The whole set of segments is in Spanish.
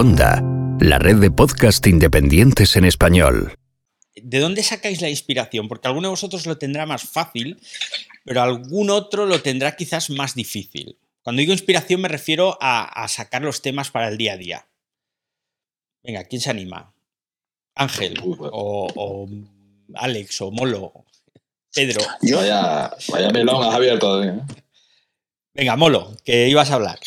Onda, la red de podcast independientes en español. ¿De dónde sacáis la inspiración? Porque alguno de vosotros lo tendrá más fácil, pero algún otro lo tendrá quizás más difícil. Cuando digo inspiración me refiero a, sacar los temas para el día a día. Venga, ¿quién se anima? Ángel, o, Alex, o Molo, Pedro. Yo vaya, vaya melón has abierto. ¿eh? Venga, Molo, que ibas a hablar.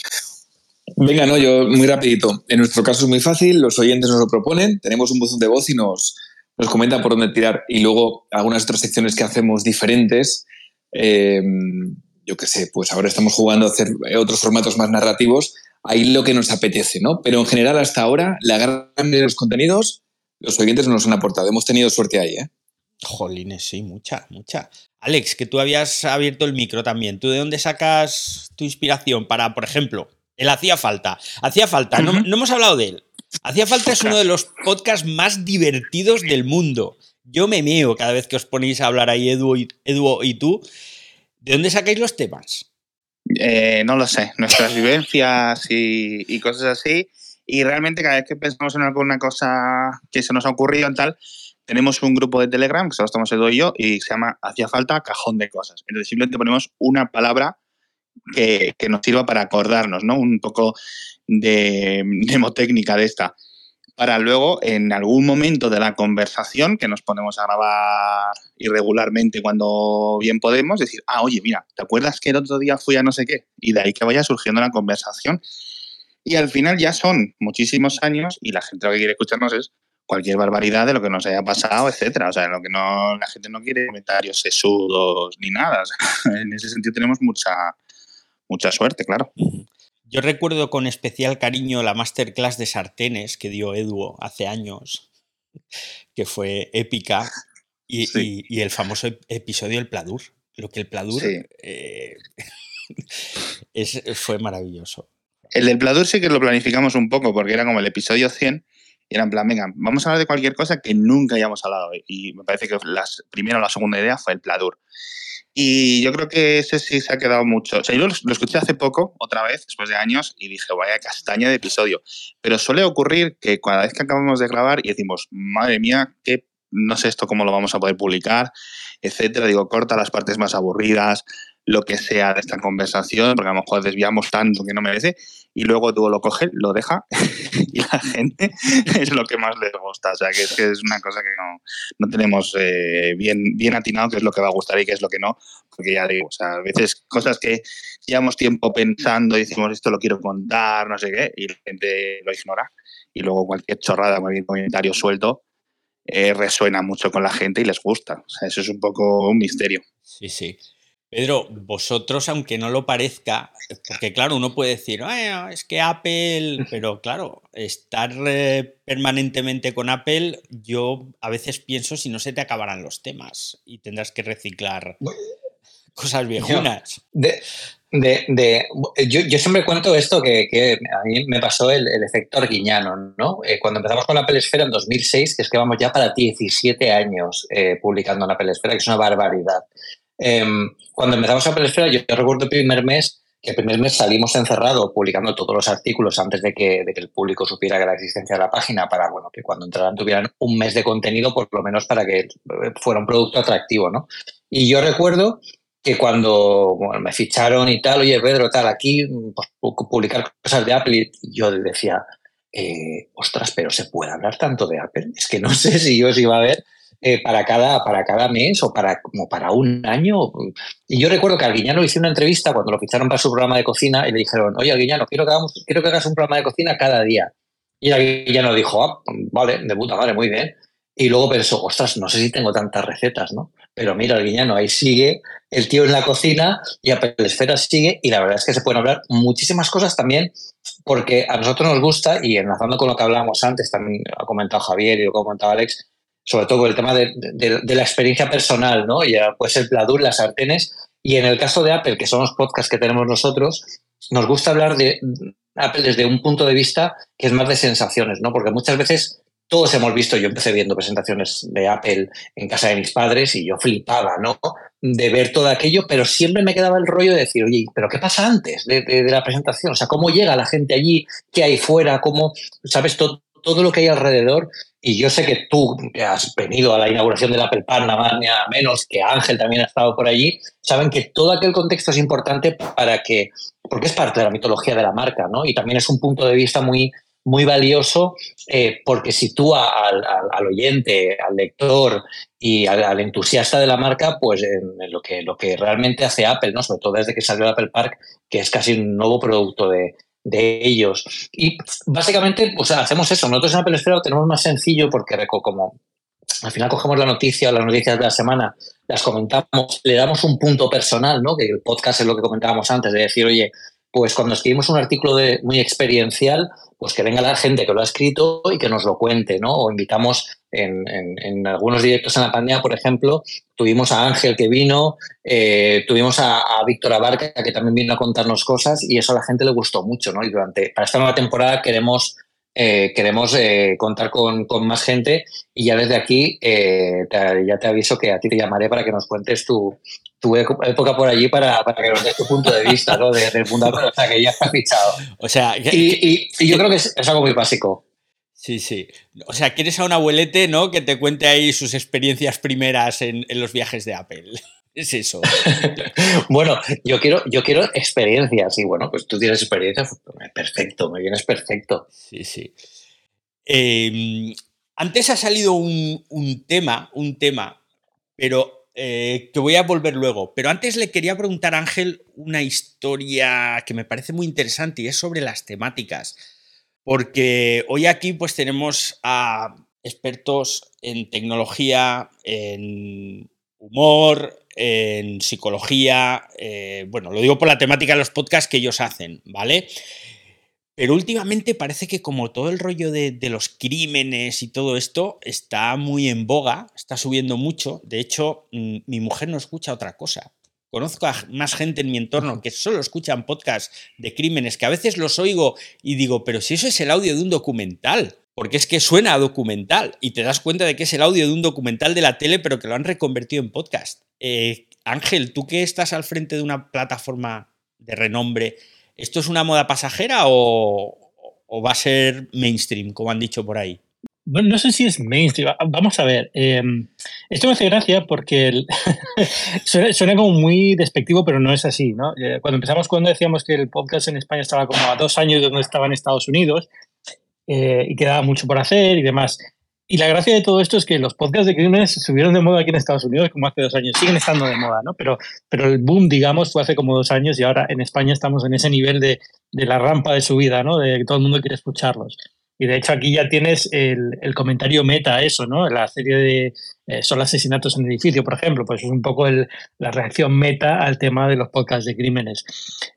Venga, no, yo muy rapidito. En nuestro caso es muy fácil, los oyentes nos lo proponen, tenemos un buzón de voz y nos, nos comentan por dónde tirar. Y luego algunas otras secciones que hacemos diferentes. Eh, yo qué sé, pues ahora estamos jugando a hacer otros formatos más narrativos. Ahí lo que nos apetece, ¿no? Pero en general, hasta ahora, la gran mayoría de los contenidos, los oyentes nos han aportado. Hemos tenido suerte ahí, ¿eh? Jolines, sí, mucha, mucha. Alex, que tú habías abierto el micro también. ¿Tú de dónde sacas tu inspiración para, por ejemplo, el Hacía Falta. Hacía Falta, no, hemos hablado de él. Hacía Falta es uno de los podcasts más divertidos del mundo. Yo me meo cada vez que os ponéis a hablar ahí, Edu y, y tú. ¿De dónde sacáis los temas? Eh, no lo sé. Nuestras vivencias y, cosas así. Y realmente cada vez que pensamos en alguna cosa que se nos ha ocurrido y tal, tenemos un grupo de Telegram, que solo estamos Edu y yo, y se llama Hacía Falta Cajón de Cosas. Entonces simplemente ponemos una palabra que, nos sirva para acordarnos, ¿no? Un poco de demotécnica de esta. Para luego, en algún momento de la conversación, que nos ponemos a grabar irregularmente cuando bien podemos, decir, ah, oye, mira, ¿te acuerdas que el otro día fui a no sé qué? Y de ahí que vaya surgiendo la conversación. Y al final ya son muchísimos años y la gente lo que quiere escucharnos es cualquier barbaridad de lo que nos haya pasado, etcétera. O sea, lo que no, la gente no quiere comentarios sesudos ni nada. en ese sentido tenemos mucha, mucha suerte, claro. Yo recuerdo con especial cariño la masterclass de sartenes que dio Edu hace años, que fue épica, y, el famoso episodio del Pladur. Lo que el Pladur eh, fue maravilloso. El del Pladur sí que lo planificamos un poco, porque era como el episodio 100, y era en plan, venga, vamos a hablar de cualquier cosa que nunca hayamos hablado. Y me parece que la primera o la segunda idea fue el Pladur. Y yo creo que ese sí se ha quedado mucho. O sea, yo lo, escuché hace poco, otra vez, después de años, y dije, vaya castaña de episodio. Pero suele ocurrir que cada vez que acabamos de grabar y decimos, madre mía, que no sé esto cómo lo vamos a poder publicar, etcétera, digo, corta las partes más aburridas, lo que sea de esta conversación, porque a lo mejor desviamos tanto que no merece, y luego tú lo coges, lo deja, y la gente es lo que más les gusta. O sea, que es, una cosa que no, no tenemos eh, bien, bien atinado qué es lo que va a gustar y qué es lo que no, porque ya digo, o sea, a veces cosas que llevamos tiempo pensando y decimos esto lo quiero contar, no sé qué, y la gente lo ignora, y luego cualquier chorrada, cualquier comentario suelto, eh, resuena mucho con la gente y les gusta. O sea, eso es un poco un misterio. Sí, sí. Pedro, vosotros, aunque no lo parezca, porque claro, uno puede decir, es que Apple, pero claro, estar eh, permanentemente con Apple, yo a veces pienso si no se te acabarán los temas y tendrás que reciclar cosas viejunas. De, de, yo, siempre cuento esto que, a mí me pasó el, efecto arguiñano, ¿no? Eh, cuando empezamos con la Apple Esfera en 2006, que es que vamos ya para 17 años eh, publicando en Apple Esfera, que es una barbaridad. Em, cuando empezamos a Esfera, yo, yo recuerdo el primer mes, que el primer mes salimos encerrados publicando todos los artículos antes de que, de que el público supiera que la existencia de la página, para bueno, que cuando entraran tuvieran un mes de contenido, por lo menos para que eh, fuera un producto atractivo, ¿no? Y yo recuerdo que cuando me ficharon y tal, oye Pedro, tal, aquí pues, publicar cosas de Apple, yo decía, eh, ostras, pero se puede hablar tanto de Apple. Es que no sé si yo os iba a ver eh, para, cada, para cada mes o para, como para un año. Y yo recuerdo que Arguiñano hizo una entrevista cuando lo ficharon para su programa de cocina y le dijeron, oye Arguiñano, quiero que, hagamos, quiero que hagas un programa de cocina cada día. Y Arguiñano dijo, ah, vale, de puta madre, muy bien. Y luego pensó, ostras, no sé si tengo tantas recetas, ¿no? Pero mira, Arguiñano, ahí sigue el tío en la cocina y a Esfera sigue y la verdad es que se pueden hablar muchísimas cosas también porque a nosotros nos gusta y enlazando con lo que hablábamos antes, también ha comentado Javier y lo ha comentado Alex, sobre todo el tema de, la experiencia personal, ¿no? Ya puede ser Pladur, las sartenes. Y en el caso de Apple, que son los podcasts que tenemos nosotros, nos gusta hablar de Apple desde un punto de vista que es más de sensaciones, ¿no? Porque muchas veces todos hemos visto, yo empecé viendo presentaciones de Apple en casa de mis padres y yo flipaba, ¿no? De ver todo aquello, pero siempre me quedaba el rollo de decir, oye, ¿pero qué pasa antes de, la presentación? O sea, ¿cómo llega la gente allí? ¿Qué hay fuera? ¿Cómo, sabes, todo, todo lo que hay alrededor? Y yo sé que tú, que has venido a la inauguración del Apple Park, nada menos que Ángel también ha estado por allí, saben que todo aquel contexto es importante para que, porque es parte de la mitología de la marca, ¿no? Y también es un punto de vista muy muy valioso eh, porque sitúa al, al, oyente, al lector y al, entusiasta de la marca pues en, lo, que, lo que realmente hace Apple, ¿no? sobre todo desde que salió el Apple Park, que es casi un nuevo producto de, de ellos. Y básicamente pues, hacemos eso. Nosotros en Apple Esfera lo tenemos más sencillo porque como al final cogemos la noticia, las noticias de la semana, las comentamos, le damos un punto personal, ¿no? que el podcast es lo que comentábamos antes, de decir, oye, pues cuando escribimos un artículo de, muy experiencial, pues que venga la gente que lo ha escrito y que nos lo cuente, ¿no? O invitamos en, algunos directos en la pandemia, por ejemplo, tuvimos a Ángel que vino, eh, tuvimos a, a, Víctor Abarca que también vino a contarnos cosas y eso a la gente le gustó mucho, ¿no? Y durante, para esta nueva temporada queremos eh, queremos eh, contar con, con, más gente y ya desde aquí eh, ya te aviso que a ti te llamaré para que nos cuentes tu, tu época por allí para, para, que nos des tu punto de vista ¿no? de, del mundo, o sea, que ya está fichado. O sea, y, y, yo creo que es, es, algo muy básico. Sí, sí. O sea, quieres a un abuelete, ¿no? Que te cuente ahí sus experiencias primeras en, en los viajes de Apple. Es eso. bueno, yo quiero, yo quiero experiencias y bueno, pues tú tienes experiencia, pues, perfecto, me vienes perfecto. Sí, sí. Em, antes ha salido un, tema, un tema, pero eh, que voy a volver luego. Pero antes le quería preguntar a Ángel una historia que me parece muy interesante y es sobre las temáticas. Porque hoy aquí pues tenemos a expertos en tecnología, en humor, en psicología, eh, bueno, lo digo por la temática de los podcasts que ellos hacen, ¿vale? Pero últimamente parece que como todo el rollo de, los crímenes y todo esto está muy en boga, está subiendo mucho. De hecho, mm, mi mujer no escucha otra cosa. Conozco a más gente en mi entorno que solo escuchan podcasts de crímenes, que a veces los oigo y digo, pero si eso es el audio de un documental, porque es que suena a documental y te das cuenta de que es el audio de un documental de la tele, pero que lo han reconvertido en podcast. Eh, Ángel, tú que estás al frente de una plataforma de renombre, ¿esto es una moda pasajera o, va a ser mainstream, como han dicho por ahí? Bueno, no sé si es mainstream. Ah, vamos a ver. Em, esto me hace gracia porque suena, como muy despectivo, pero no es así. ¿no? Eh, cuando empezamos, cuando decíamos que el podcast en España estaba como a dos años de donde estaba en Estados Unidos eh, y quedaba mucho por hacer y demás. Y la gracia de todo esto es que los podcasts de crímenes subieron de moda aquí en Estados Unidos como hace dos años, siguen estando de moda, ¿no? Pero, pero el boom, digamos, fue hace como dos años y ahora en España estamos en ese nivel de, de la rampa de subida, ¿no? De que todo el mundo quiere escucharlos. Y de hecho aquí ya tienes el, comentario meta a eso, ¿no? La serie de eh, son asesinatos en edificio, por ejemplo, pues es un poco el, la reacción meta al tema de los podcasts de crímenes.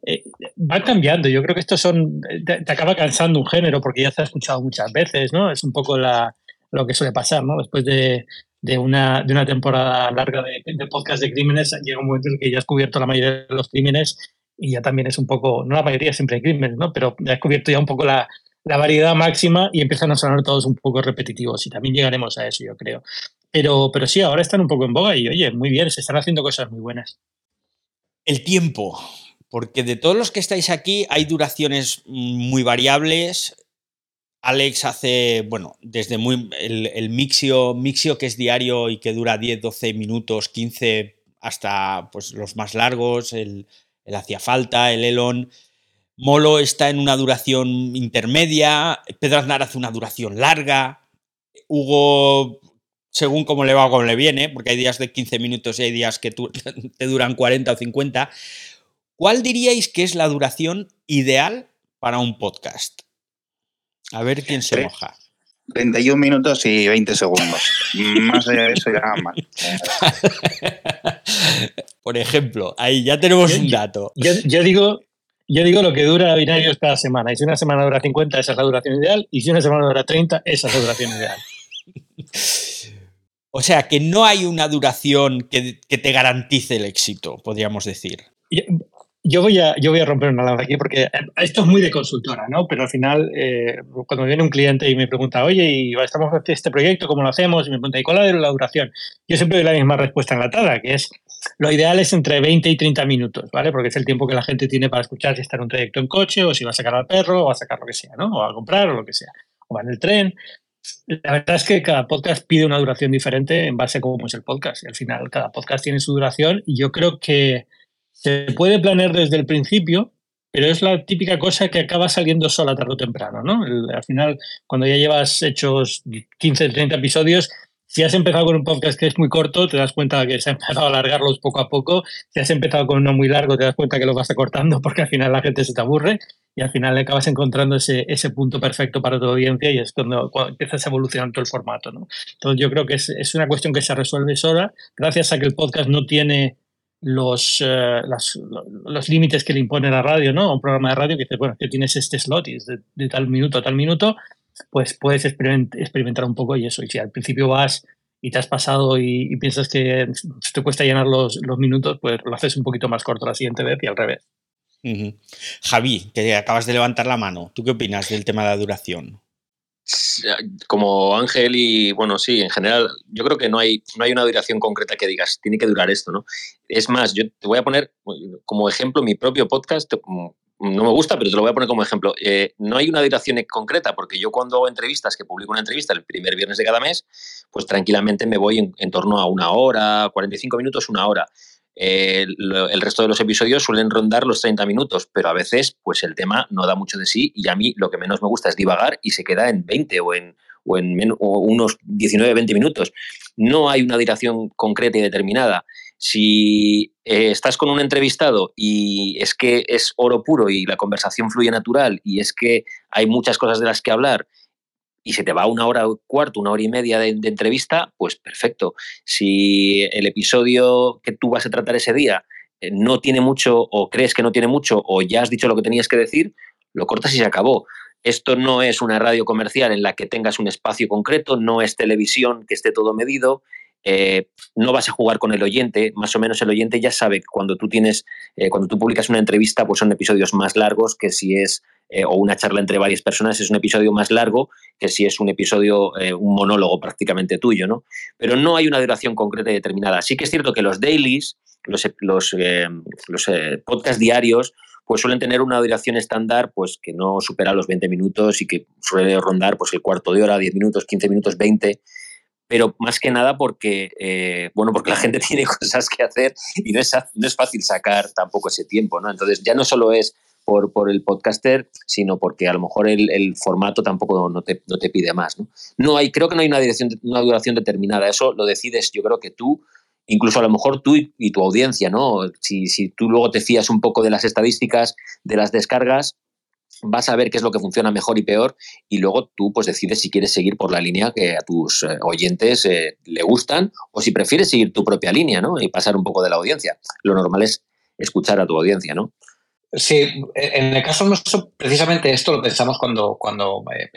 Eh, van cambiando, yo creo que estos son, te, te, acaba cansando un género porque ya se ha escuchado muchas veces, ¿no? Es un poco la, lo que suele pasar, ¿no? Después de, de, una, de una temporada larga de, de, podcast de crímenes, llega un momento en el que ya has cubierto la mayoría de los crímenes y ya también es un poco, no la mayoría siempre hay crímenes, ¿no? Pero ya has cubierto ya un poco la, la variedad máxima y empiezan a sonar todos un poco repetitivos y también llegaremos a eso, yo creo. Pero, pero sí, ahora están un poco en boga y oye, muy bien, se están haciendo cosas muy buenas. El tiempo, porque de todos los que estáis aquí hay duraciones muy variables, Alex hace, bueno, desde muy el, mixio, mixio que es diario y que dura 10, 12 minutos, 15, hasta pues, los más largos, el, el hacía falta, el Elon. Molo está en una duración intermedia, Pedro Aznar hace una duración larga, Hugo, según cómo le va o cómo le viene, porque hay días de 15 minutos y hay días que te duran 40 o 50, ¿cuál diríais que es la duración ideal para un podcast? A ver quién se moja. 31 minutos y 20 segundos. Más allá de eso ya mal. Por ejemplo, ahí ya tenemos un dato. Yo, digo, yo digo lo que dura binarios cada semana. Y si una semana dura 50, esa es la duración ideal. Y si una semana dura 30, esa es la duración ideal. O sea, que no hay una duración que, que te garantice el éxito, podríamos decir. Yo voy a, yo voy a romper una lanza aquí porque esto es muy de consultora, ¿no? Pero al final, eh, cuando viene un cliente y me pregunta, oye, y estamos haciendo este proyecto, ¿cómo lo hacemos? Y me pregunta, ¿y cuál es la duración? Yo siempre doy la misma respuesta enlatada, que es, lo ideal es entre 20 y 30 minutos, ¿vale? Porque es el tiempo que la gente tiene para escuchar si está en un trayecto en coche o si va a sacar al perro o a sacar lo que sea, ¿no? O a comprar o lo que sea. O va en el tren. La verdad es que cada podcast pide una duración diferente en base a cómo es el podcast. Y al final, cada podcast tiene su duración y yo creo que se puede planear desde el principio, pero es la típica cosa que acaba saliendo sola tarde o temprano, ¿no? al final, cuando ya llevas hechos 15, 30 episodios, si has empezado con un podcast que es muy corto, te das cuenta que se ha empezado a alargarlos poco a poco. Si has empezado con uno muy largo, te das cuenta que lo vas acortando porque al final la gente se te aburre y al final acabas encontrando ese, ese punto perfecto para tu audiencia y es cuando, empiezas a evolucionar todo el formato. ¿no? Entonces yo creo que es, es, una cuestión que se resuelve sola gracias a que el podcast no tiene los, eh, los límites que le impone la radio, ¿no? Un programa de radio que dice, bueno, que tienes este slot y es de, tal minuto a tal minuto, pues puedes experimentar un poco y eso. Y si al principio vas y te has pasado y, piensas que te cuesta llenar los, los, minutos, pues lo haces un poquito más corto la siguiente vez y al revés. Javi, que acabas de levantar la mano, ¿tú qué opinas del tema de la duración? Como Ángel y bueno, sí, en general, yo creo que no hay, no hay una duración concreta que digas, tiene que durar esto, ¿no? Es más, yo te voy a poner como ejemplo mi propio podcast, no me gusta, pero te lo voy a poner como ejemplo. Eh, no hay una duración concreta, porque yo cuando hago entrevistas, que publico una entrevista el primer viernes de cada mes, pues tranquilamente me voy en torno a una hora, 45 minutos, una hora el resto de los episodios suelen rondar los 30 minutos, pero a veces pues el tema no da mucho de sí y a mí lo que menos me gusta es divagar y se queda en 20 o en, o unos 19-20 minutos. No hay una duración concreta y determinada. Si eh, estás con un entrevistado y es que es oro puro y la conversación fluye natural y es que hay muchas cosas de las que hablar y se te va una hora cuarto, una hora y media de, entrevista, pues perfecto. Si el episodio que tú vas a tratar ese día eh, no tiene mucho o crees que no tiene mucho o ya has dicho lo que tenías que decir, lo cortas y se acabó. Esto no es una radio comercial en la que tengas un espacio concreto, no es televisión que esté todo medido, eh, no vas a jugar con el oyente, más o menos el oyente ya sabe que cuando tú tienes, eh, cuando tú publicas una entrevista, pues son episodios más largos que si es eh, o una charla entre varias personas, es un episodio más largo que si es un episodio, un monólogo prácticamente tuyo, ¿no? Pero no hay una duración concreta y determinada. Sí que es cierto que los dailies, los, los, los podcasts diarios, pues suelen tener una duración estándar pues que no supera los 20 minutos y que suele rondar pues el cuarto de hora, 10 minutos, 15 minutos, 20 pero más que nada porque, eh, bueno, porque la gente tiene cosas que hacer y no es, no es fácil sacar tampoco ese tiempo, ¿no? Entonces ya no solo es por, por el podcaster, sino porque a lo mejor el, el formato tampoco no te, no te, pide más, ¿no? No hay, creo que no hay una, dirección, una duración determinada, eso lo decides yo creo que tú, incluso a lo mejor tú y, y tu audiencia, ¿no? Si, si tú luego te fías un poco de las estadísticas, de las descargas, vas a ver qué es lo que funciona mejor y peor y luego tú pues decides si quieres seguir por la línea que a tus eh, oyentes eh, le gustan o si prefieres seguir tu propia línea ¿no? y pasar un poco de la audiencia. Lo normal es escuchar a tu audiencia, ¿no? Sí, en el caso nuestro, precisamente esto lo pensamos cuando, cuando eh,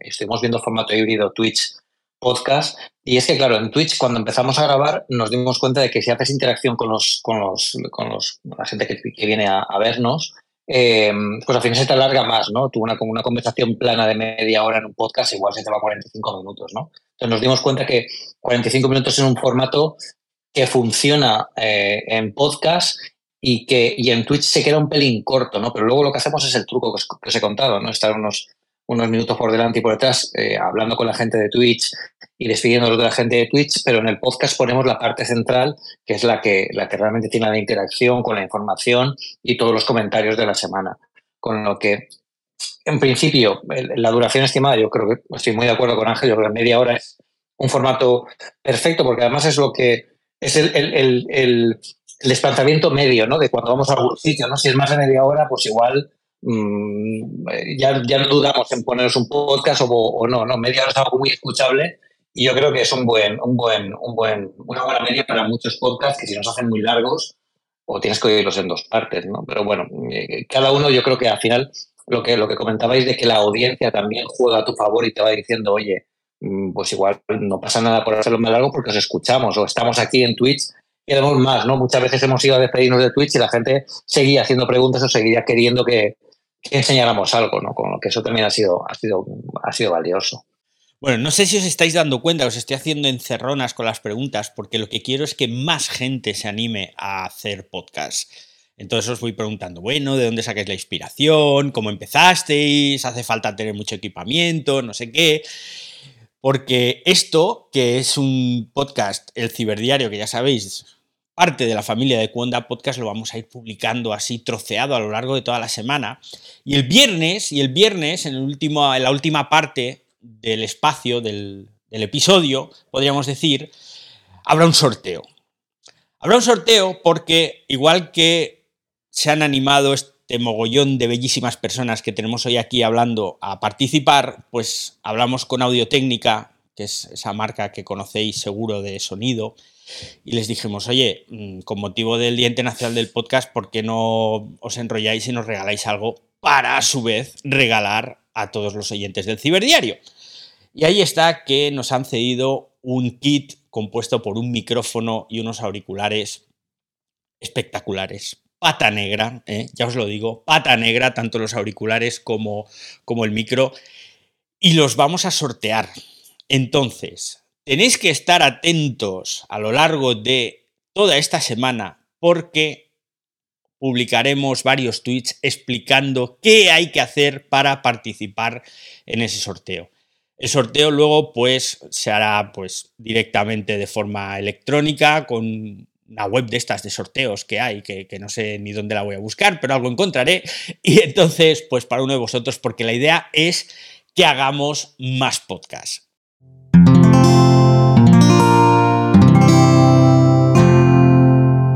estuvimos viendo formato híbrido Twitch podcast. Y es que, claro, en Twitch, cuando empezamos a grabar, nos dimos cuenta de que si haces interacción con los, con los, con los la gente que, viene a, vernos, eh, pues al final se te alarga más, ¿no? Tú una, una conversación plana de media hora en un podcast, igual se te va a 45 minutos, ¿no? Entonces nos dimos cuenta que 45 minutos es un formato que funciona eh, en podcast y que y en Twitch se queda un pelín corto, ¿no? Pero luego lo que hacemos es el truco que os, que he contado, ¿no? Estar unos unos minutos por delante y por detrás eh, hablando con la gente de Twitch y despidiéndonos de la gente de Twitch, pero en el podcast ponemos la parte central, que es la que, la que realmente tiene la interacción con la información y todos los comentarios de la semana. Con lo que, en principio, la duración estimada, yo creo que estoy muy de acuerdo con Ángel, yo creo que media hora es un formato perfecto, porque además es lo que es el, el, el, el desplazamiento medio, ¿no? De cuando vamos a algún sitio, ¿no? Si es más de media hora, pues igual Mm, ya, ya no dudamos en poneros un podcast o, no, no, media hora es algo muy escuchable y yo creo que es un buen, un buen, un buen, una buena media para muchos podcasts que si nos hacen muy largos o tienes que oírlos en dos partes, ¿no? Pero bueno, eh, cada uno yo creo que al final lo que, lo que comentabais de que la audiencia también juega a tu favor y te va diciendo, oye, mm, pues igual no pasa nada por hacerlo más largo porque os escuchamos o estamos aquí en Twitch queremos más, ¿no? Muchas veces hemos ido a despedirnos de Twitch y la gente seguía haciendo preguntas o seguía queriendo que, enseñáramos algo, ¿no? Con lo que eso también ha sido, ha sido, ha sido valioso. Bueno, no sé si os estáis dando cuenta, os estoy haciendo encerronas con las preguntas, porque lo que quiero es que más gente se anime a hacer podcast. Entonces os voy preguntando, bueno, ¿de dónde sacáis la inspiración? ¿Cómo empezasteis? ¿Hace falta tener mucho equipamiento? No sé qué. Porque esto, que es un podcast, el ciberdiario, que ya sabéis, parte de la familia de Cuonda Podcast lo vamos a ir publicando así troceado a lo largo de toda la semana. Y el viernes, y el viernes, en, el último, en la última parte del espacio del, episodio, podríamos decir, habrá un sorteo. Habrá un sorteo porque, igual que se han animado este mogollón de bellísimas personas que tenemos hoy aquí hablando a participar, pues hablamos con Audiotécnica, que es esa marca que conocéis seguro de sonido, y les dijimos, oye, mm, con motivo del Día Internacional del Podcast, ¿por qué no os enrolláis y nos regaláis algo para a su vez regalar a todos los oyentes del ciberdiario? Y ahí está que nos han cedido un kit compuesto por un micrófono y unos auriculares espectaculares. Pata negra, ¿eh? ya os lo digo, pata negra, tanto los auriculares como, como el micro. Y los vamos a sortear. Entonces, Tenéis que estar atentos a lo largo de toda esta semana porque publicaremos varios tweets explicando qué hay que hacer para participar en ese sorteo. El sorteo luego pues se hará pues directamente de forma electrónica con una web de estas de sorteos que hay, que, no sé ni dónde la voy a buscar, pero algo encontraré. Y entonces, pues para uno de vosotros, porque la idea es que hagamos más podcasts.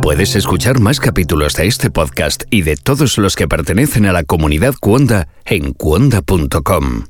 Puedes escuchar más capítulos de este podcast y de todos los que pertenecen a la comunidad Cuonda en cuonda.com.